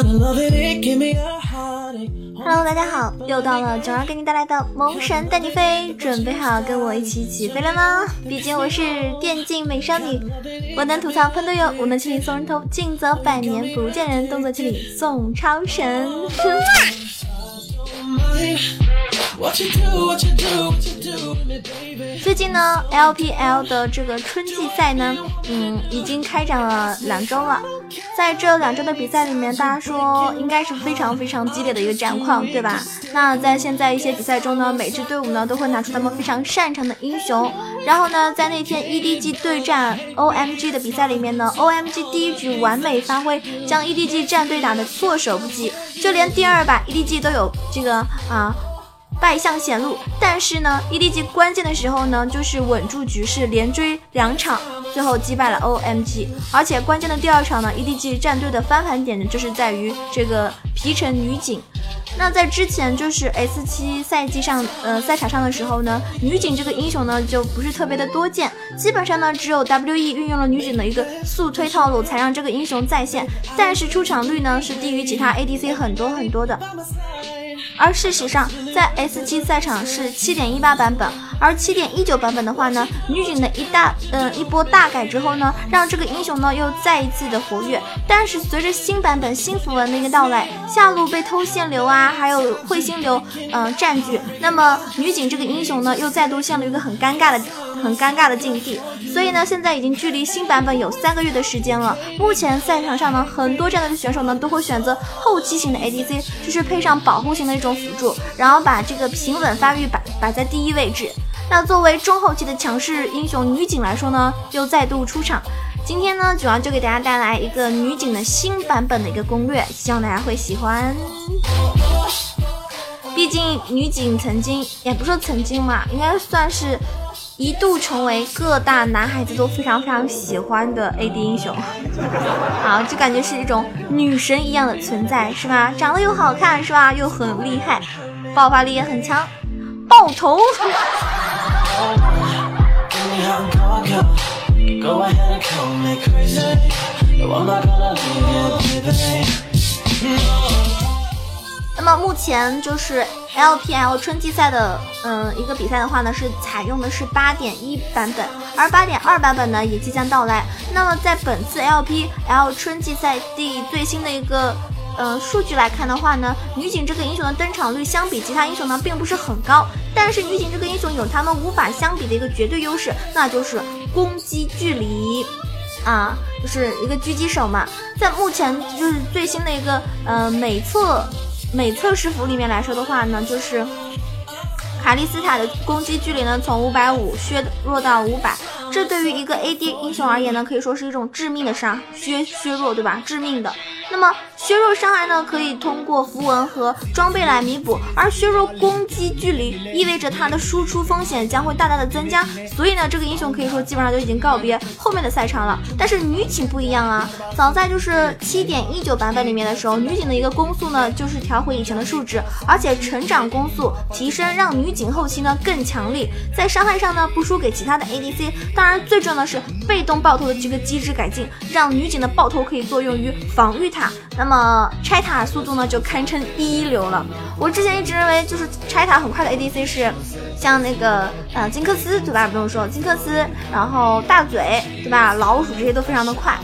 Hello，大家好，又到了九儿给你带来的萌神带你飞，准备好跟我一起起飞了吗？毕竟我是电竞美少女，我能吐槽喷队友，我能清理送人头，尽则百年不见人，动作清理送超神。最近呢，LPL 的这个春季赛呢，嗯，已经开展了两周了。在这两周的比赛里面，大家说应该是非常非常激烈的一个战况，对吧？那在现在一些比赛中呢，每支队伍呢都会拿出他们非常擅长的英雄。然后呢，在那天 EDG 对战 OMG 的比赛里面呢，OMG 第一局完美发挥，将 EDG 战队打得措手不及，就连第二把 EDG 都有这个啊。败相显露，但是呢，EDG 关键的时候呢，就是稳住局势，连追两场，最后击败了 OMG。而且关键的第二场呢，EDG 战队的翻盘点呢，就是在于这个皮城女警。那在之前就是 S 七赛季上，呃，赛场上的时候呢，女警这个英雄呢就不是特别的多见，基本上呢只有 WE 运用了女警的一个速推套路，才让这个英雄在线，但是出场率呢是低于其他 ADC 很多很多的。而事实上，在 S7 赛场是7.18版本，而七点一九版本的话呢，女警的一大嗯一波大改之后呢，让这个英雄呢又再一次的活跃。但是随着新版本新符文的一个到来，下路被偷线流啊，还有彗星流嗯占据，那么女警这个英雄呢又再度陷入一个很尴尬的很尴尬的境地。所以呢，现在已经距离新版本有三个月的时间了。目前赛场上呢，很多战队的选手呢都会选择后期型的 ADC，就是配上保护型的一种。辅助，然后把这个平稳发育摆摆在第一位置。那作为中后期的强势英雄女警来说呢，又再度出场。今天呢，主要就给大家带来一个女警的新版本的一个攻略，希望大家会喜欢。毕竟女警曾经，也不说曾经嘛，应该算是。一度成为各大男孩子都非常非常喜欢的 AD 英雄，好，就感觉是一种女神一样的存在，是吧？长得又好看，是吧？又很厉害，爆发力也很强，爆头。那么目前就是 LPL 春季赛的，嗯，一个比赛的话呢，是采用的是八点一版本，而八点二版本呢也即将到来。那么在本次 LPL 春季赛第最新的一个，呃，数据来看的话呢，女警这个英雄的登场率相比其他英雄呢并不是很高，但是女警这个英雄有他们无法相比的一个绝对优势，那就是攻击距离，啊，就是一个狙击手嘛。在目前就是最新的一个，呃，美策。每测试服里面来说的话呢，就是卡莉斯塔的攻击距离呢从五百五削弱到五百，这对于一个 AD 英雄而言呢，可以说是一种致命的伤削削弱，对吧？致命的。那么削弱伤害呢，可以通过符文和装备来弥补，而削弱攻击距离意味着它的输出风险将会大大的增加。所以呢，这个英雄可以说基本上就已经告别后面的赛场了。但是女警不一样啊，早在就是七点一九版本里面的时候，女警的一个攻速呢就是调回以前的数值，而且成长攻速提升，让女警后期呢更强力，在伤害上呢不输给其他的 ADC。当然，最重要的是被动爆头的这个机制改进，让女警的爆头可以作用于防御。塔，那么拆塔速度呢就堪称一流了。我之前一直认为就是拆塔很快的 ADC 是像那个呃金克斯对吧？不用说金克斯，然后大嘴对吧？老鼠这些都非常的快。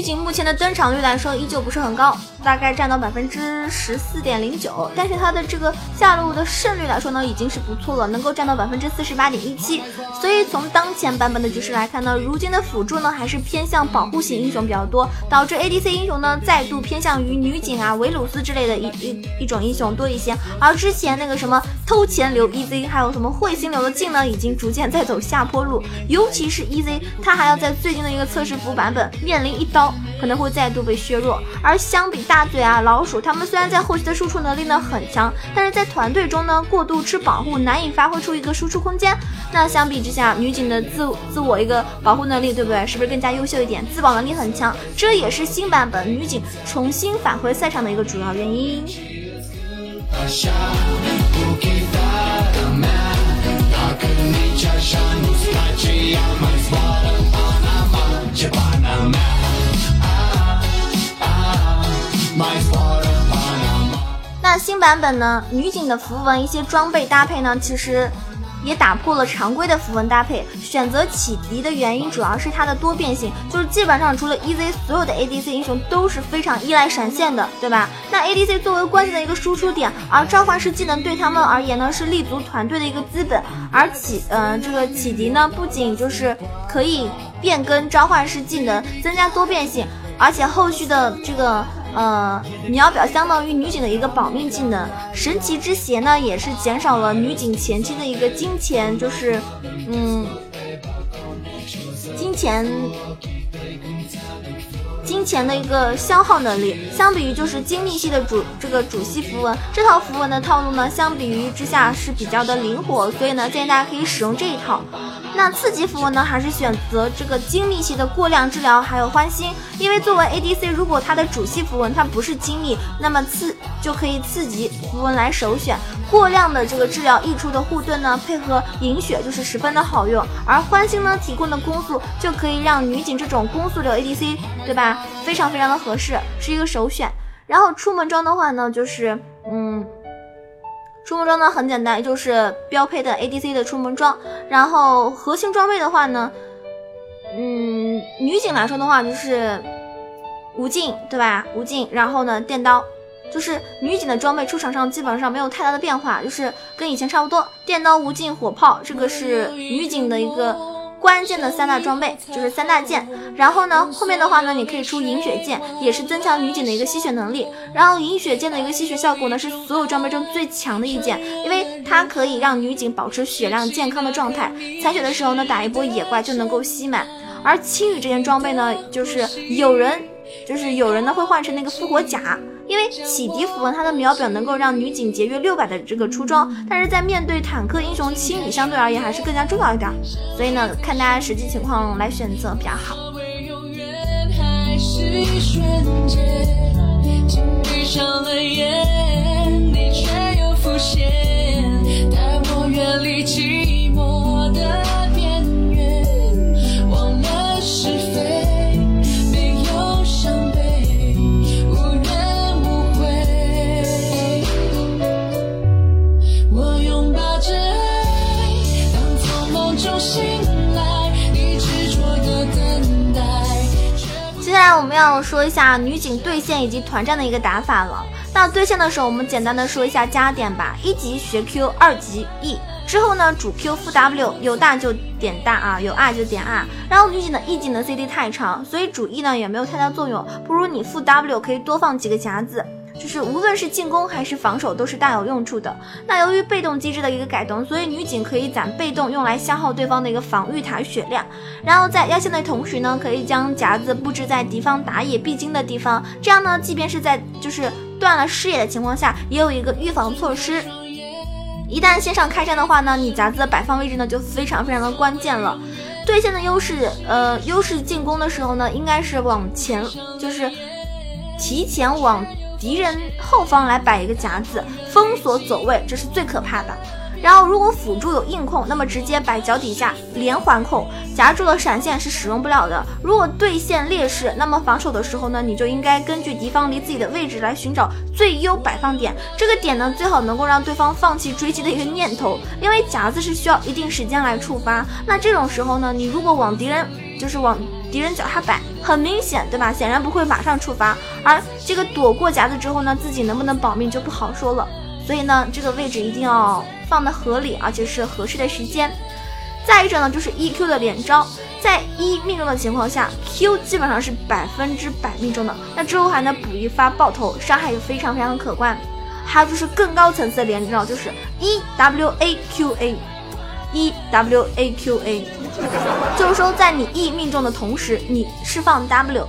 毕竟目前的登场率来说依旧不是很高，大概占到百分之十四点零九。但是它的这个下路的胜率来说呢，已经是不错了，能够占到百分之四十八点一七。所以从当前版本的局势来看呢，如今的辅助呢还是偏向保护型英雄比较多，导致 ADC 英雄呢再度偏向于女警啊、维鲁斯之类的一一一种英雄多一些。而之前那个什么偷钱流 EZ，还有什么彗星流的镜呢，已经逐渐在走下坡路。尤其是 EZ，它还要在最近的一个测试服版本面临一刀。可能会再度被削弱。而相比大嘴啊、老鼠，他们虽然在后期的输出能力呢很强，但是在团队中呢过度吃保护，难以发挥出一个输出空间。那相比之下，女警的自自我一个保护能力，对不对？是不是更加优秀一点？自保能力很强，这也是新版本女警重新返回赛场的一个主要原因。那新版本呢？女警的符文一些装备搭配呢，其实。也打破了常规的符文搭配，选择启迪的原因主要是它的多变性，就是基本上除了 EZ，所有的 ADC 英雄都是非常依赖闪现的，对吧？那 ADC 作为关键的一个输出点，而召唤师技能对他们而言呢是立足团队的一个资本，而启呃这个启迪呢不仅就是可以变更召唤师技能，增加多变性，而且后续的这个。呃，秒表相当于女警的一个保命技能，神奇之鞋呢也是减少了女警前期的一个金钱，就是嗯，金钱金钱的一个消耗能力。相比于就是精密系的主这个主系符文，这套符文的套路呢，相比于之下是比较的灵活，所以呢建议大家可以使用这一套。那次级符文呢，还是选择这个精密系的过量治疗，还有欢心。因为作为 ADC，如果它的主系符文它不是精密，那么次就可以次级符文来首选。过量的这个治疗溢出的护盾呢，配合饮血就是十分的好用。而欢心呢提供的攻速，就可以让女警这种攻速流 ADC，对吧？非常非常的合适，是一个首选。然后出门装的话呢，就是嗯。出门装呢很简单，就是标配的 ADC 的出门装。然后核心装备的话呢，嗯，女警来说的话就是无尽，对吧？无尽。然后呢，电刀，就是女警的装备出场上基本上没有太大的变化，就是跟以前差不多。电刀、无尽、火炮，这个是女警的一个。关键的三大装备就是三大件，然后呢，后面的话呢，你可以出饮血剑，也是增强女警的一个吸血能力。然后饮血剑的一个吸血效果呢，是所有装备中最强的一件，因为它可以让女警保持血量健康的状态，残血的时候呢，打一波野怪就能够吸满。而青羽这件装备呢，就是有人。就是有人呢会换成那个复活甲，因为启迪符文它的秒表能够让女警节约六百的这个出装，但是在面对坦克英雄清理相对而言还是更加重要一点，所以呢看大家实际情况来选择比较好。我说一下女警对线以及团战的一个打法了。那对线的时候，我们简单的说一下加点吧。一级学 Q，二级 E 之后呢，主 Q 负 W，有大就点大啊，有 R 就点 R。然后女警的 E 技能 CD 太长，所以主 E 呢也没有太大作用，不如你负 W 可以多放几个夹子。就是无论是进攻还是防守都是大有用处的。那由于被动机制的一个改动，所以女警可以攒被动用来消耗对方的一个防御塔血量，然后在压线的同时呢，可以将夹子布置在敌方打野必经的地方，这样呢，即便是在就是断了视野的情况下，也有一个预防措施。一旦线上开战的话呢，你夹子的摆放位置呢就非常非常的关键了。对线的优势，呃，优势进攻的时候呢，应该是往前，就是提前往。敌人后方来摆一个夹子，封锁走位，这是最可怕的。然后如果辅助有硬控，那么直接摆脚底下连环控，夹住了闪现是使用不了的。如果对线劣势，那么防守的时候呢，你就应该根据敌方离自己的位置来寻找最优摆放点。这个点呢，最好能够让对方放弃追击的一个念头，因为夹子是需要一定时间来触发。那这种时候呢，你如果往敌人就是往。敌人脚下摆，很明显，对吧？显然不会马上触发，而这个躲过夹子之后呢，自己能不能保命就不好说了。所以呢，这个位置一定要放的合理，而且是合适的时间。再一者呢，就是 E Q 的连招，在一命中的情况下，Q 基本上是百分之百命中的。那之后还能补一发爆头，伤害也非常非常可观。还有就是更高层次的连招，就是 E W A Q A E W A Q A，。就是说，在你 E 命中的同时，你释放 W，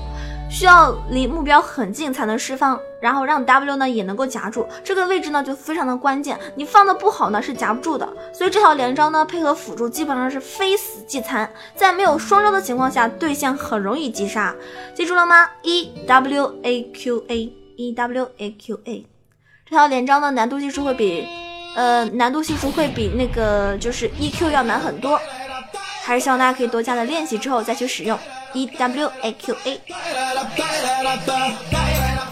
需要离目标很近才能释放，然后让 W 呢也能够夹住。这个位置呢就非常的关键，你放的不好呢是夹不住的。所以这套连招呢配合辅助基本上是非死即残，在没有双招的情况下对线很容易击杀。记住了吗？E W A Q A E W A Q A 这套连招呢难度系数会比呃难度系数会比那个就是 E Q 要难很多，还是希望大家可以多加的练习之后再去使用。E W A Q A。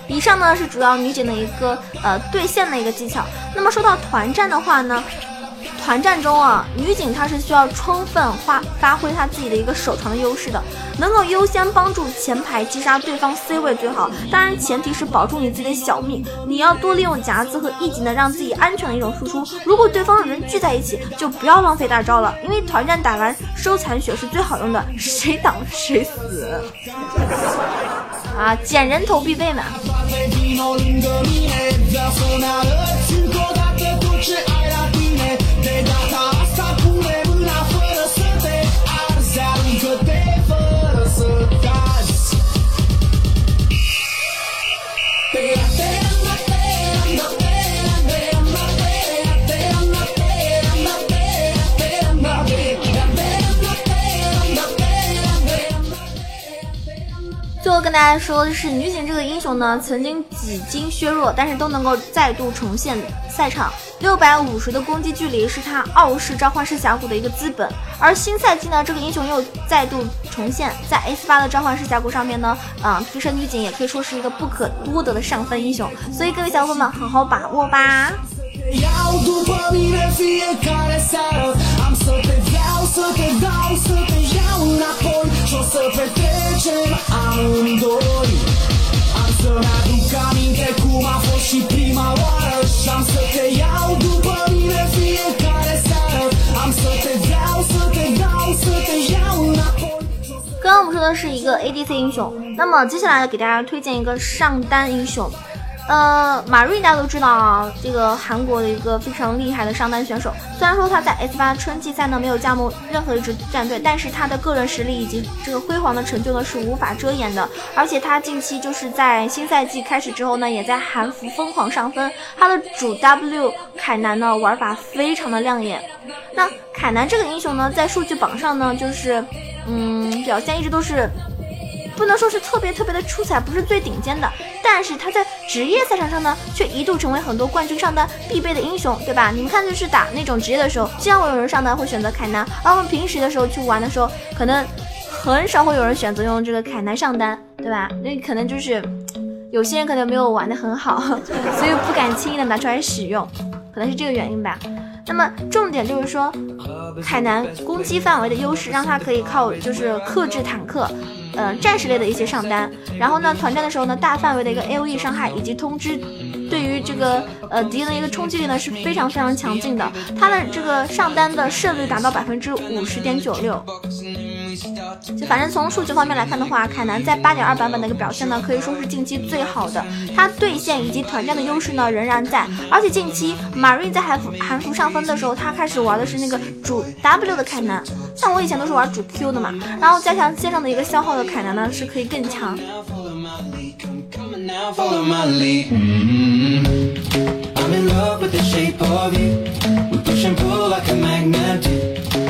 以上呢是主要女警的一个呃对线的一个技巧。那么说到团战的话呢？团战中啊，女警她是需要充分发发挥她自己的一个手长的优势的，能够优先帮助前排击杀对方 C 位最好。当然前提是保住你自己的小命，你要多利用夹子和 E 技能让自己安全的一种输出。如果对方的人聚在一起，就不要浪费大招了，因为团战打完收残血是最好用的，谁挡谁死。啊，捡人头必备嘛。跟大家说的是，女警这个英雄呢，曾经几经削弱，但是都能够再度重现赛场。六百五十的攻击距离是他傲视召唤师峡谷的一个资本。而新赛季呢，这个英雄又再度重现在 S 八的召唤师峡谷上面呢，嗯，提升女警也可以说是一个不可多得的上分英雄。所以各位小伙伴们，好好把握吧。刚刚我们说的是一个 ADC 英雄，那么接下来给大家推荐一个上单英雄。呃，马瑞大家都知道啊，这个韩国的一个非常厉害的上单选手。虽然说他在 S 八春季赛呢没有加盟任何一支战队，但是他的个人实力以及这个辉煌的成就呢是无法遮掩的。而且他近期就是在新赛季开始之后呢，也在韩服疯狂上分。他的主 W 凯南呢玩法非常的亮眼。那凯南这个英雄呢，在数据榜上呢，就是嗯表现一直都是。不能说是特别特别的出彩，不是最顶尖的，但是他在职业赛场上呢，却一度成为很多冠军上单必备的英雄，对吧？你们看，就是打那种职业的时候，经常会有人上单会选择凯南，而我们平时的时候去玩的时候，可能很少会有人选择用这个凯南上单，对吧？那可能就是有些人可能没有玩的很好，所以不敢轻易的拿出来使用，可能是这个原因吧。那么重点就是说，凯南攻击范围的优势，让他可以靠就是克制坦克。呃，战士类的一些上单，然后呢，团战的时候呢，大范围的一个 A O E 伤害以及通知，对于这个呃敌人的一个冲击力呢是非常非常强劲的。他的这个上单的胜率达到百分之五十点九六。就反正从数据方面来看的话，凯南在八点二版本的一个表现呢，可以说是近期最好的。他对线以及团战的优势呢仍然在，而且近期马瑞在韩服韩服上分的时候，他开始玩的是那个主 W 的凯南，像我以前都是玩主 Q 的嘛，然后加强线上的一个消耗的凯南呢是可以更强。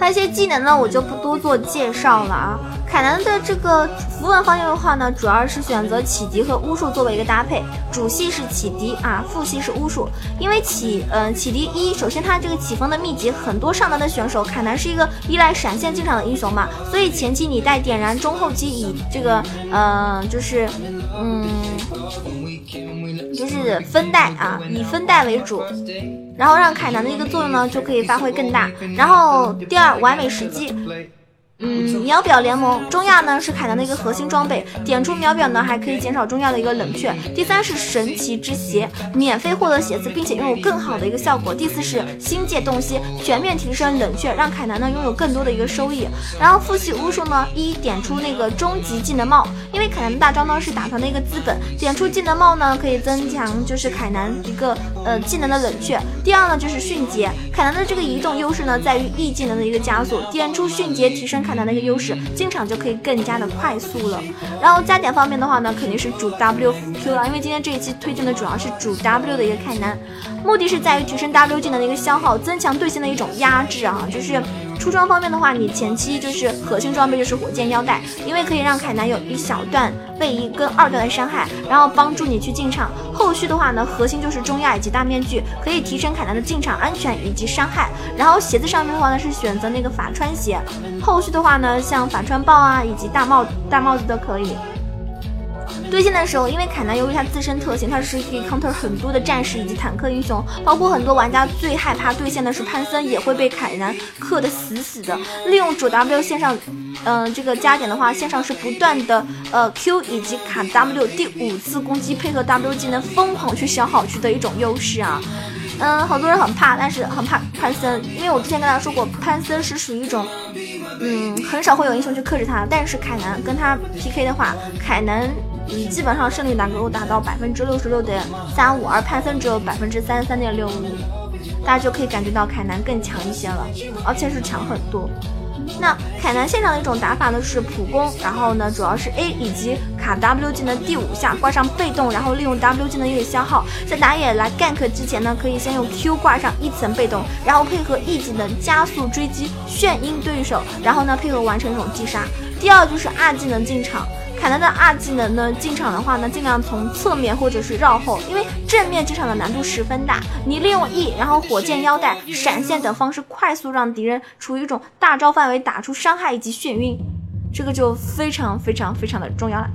他一些技能呢，我就不多做介绍了啊。凯南的这个符文方面的话呢，主要是选择启迪和巫术作为一个搭配，主系是启迪啊，副系是巫术。因为启嗯启迪一，首先它这个启风的秘籍，很多上单的选手，凯南是一个依赖闪现进场的英雄嘛，所以前期你带点燃，中后期以这个嗯就是嗯就是分带啊，以分带为主，然后让凯南的一个作用呢就可以发挥更大。然后第二，完美时机。嗯，秒表联盟中亚呢是凯南的一个核心装备，点出秒表呢还可以减少中亚的一个冷却。第三是神奇之鞋，免费获得鞋子，并且拥有更好的一个效果。第四是星界洞悉，全面提升冷却，让凯南呢拥有更多的一个收益。然后复习巫术呢，一点出那个终极技能帽，因为凯南的大招呢是打团的一个资本，点出技能帽呢可以增强就是凯南一个呃技能的冷却。第二呢就是迅捷，凯南的这个移动优势呢在于 E 技能的一个加速，点出迅捷提升。凯南的一个优势，进场就可以更加的快速了。然后加点方面的话呢，肯定是主 W Q 了，因为今天这一期推荐的主要是主 W 的一个凯南，目的是在于提升 W 技能的一个消耗，增强对线的一种压制啊，就是。出装方面的话，你前期就是核心装备就是火箭腰带，因为可以让凯南有一小段位移跟二段的伤害，然后帮助你去进场。后续的话呢，核心就是中亚以及大面具，可以提升凯南的进场安全以及伤害。然后鞋子上面的话呢，是选择那个法穿鞋。后续的话呢，像法穿豹啊以及大帽大帽子都可以。对线的时候，因为凯南由于他自身特性，他是可以 counter 很多的战士以及坦克英雄，包括很多玩家最害怕对线的是潘森，也会被凯南克的死死的。利用主 W 线上，嗯，这个加点的话，线上是不断的呃 Q 以及卡 W 第五次攻击配合 W 技能疯狂去消耗区的一种优势啊。嗯，好多人很怕，但是很怕潘森，因为我之前跟大家说过，潘森是属于一种，嗯，很少会有英雄去克制他，但是凯南跟他 PK 的话，凯南。你基本上胜率能够达到百分之六十六点三五，而潘森只有百分之三十三点六五，大家就可以感觉到凯南更强一些了，而且是强很多。那凯南线上的一种打法呢是普攻，然后呢主要是 A 以及卡 W 技能第五下挂上被动，然后利用 W 技能一个消耗，在打野来 gank 之前呢，可以先用 Q 挂上一层被动，然后配合 E 技能加速追击眩晕对手，然后呢配合完成一种击杀。第二就是 R 技能进场。凯南的二技能呢，进场的话呢，尽量从侧面或者是绕后，因为正面进场的难度十分大。你利用 E，然后火箭腰带、闪现等方式，快速让敌人处于一种大招范围，打出伤害以及眩晕，这个就非常非常非常的重要了。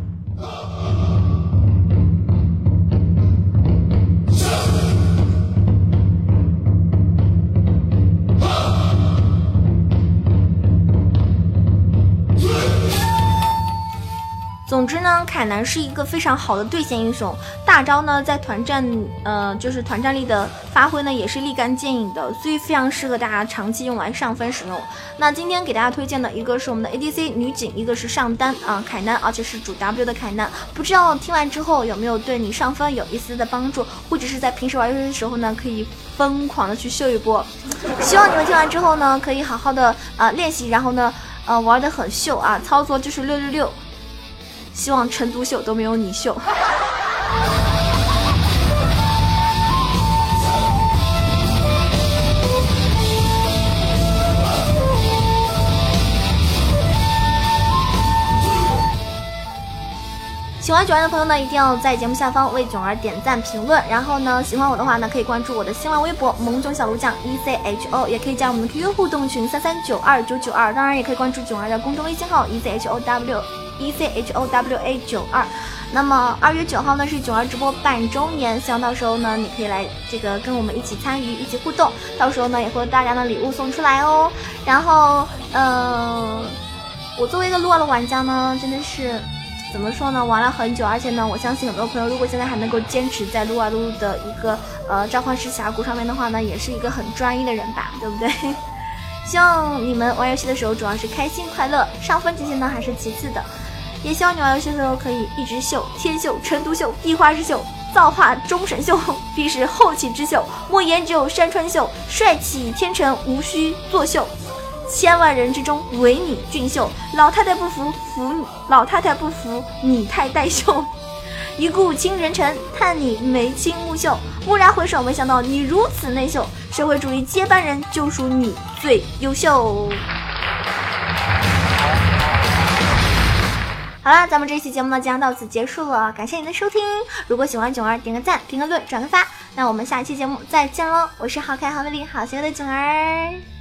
总之呢，凯南是一个非常好的对线英雄，大招呢在团战，呃，就是团战力的发挥呢也是立竿见影的，所以非常适合大家长期用来上分使用。那今天给大家推荐的一个是我们的 ADC 女警，一个是上单啊凯南，而且是主 W 的凯南。不知道听完之后有没有对你上分有一丝的帮助，或者是在平时玩游戏的时候呢，可以疯狂的去秀一波。希望你们听完之后呢，可以好好的呃练习，然后呢，呃玩的很秀啊，操作就是六六六。希望陈独秀都没有你秀。喜欢囧儿的朋友呢，一定要在节目下方为囧儿点赞评论。然后呢，喜欢我的话呢，可以关注我的新浪微博萌囧小鹿酱 E C H O，也可以加我们的 QQ 互动群三三九二九九二。当然，也可以关注囧儿的公众微信号 E C H O W。E c h o w a 九二，那么二月九号呢是九儿直播半周年，希望到时候呢你可以来这个跟我们一起参与，一起互动，到时候呢也会有大量的礼物送出来哦。然后，嗯，我作为一个撸啊撸玩家呢，真的是怎么说呢，玩了很久，而且呢，我相信很多朋友如果现在还能够坚持在撸啊撸的一个呃召唤师峡谷上面的话呢，也是一个很专一的人吧，对不对？希望你们玩游戏的时候主要是开心快乐，上分这些呢还是其次的。也希望你玩游戏的时候可以一直秀天秀、成都秀、地花之秀、造化终神秀，必是后起之秀。莫言只有山川秀，帅气天成无需作秀。千万人之中唯你俊秀，老太太不服服你，老太太不服你太带秀。一顾倾人城，叹你眉清目秀。蓦然回首，没想到你如此内秀。社会主义接班人就属你最优秀。好了，咱们这期节目呢，将到此结束了。感谢您的收听，如果喜欢囧儿，点个赞，评个论，转个发。那我们下期节目再见喽！我是好看好美丽好邪恶的囧儿。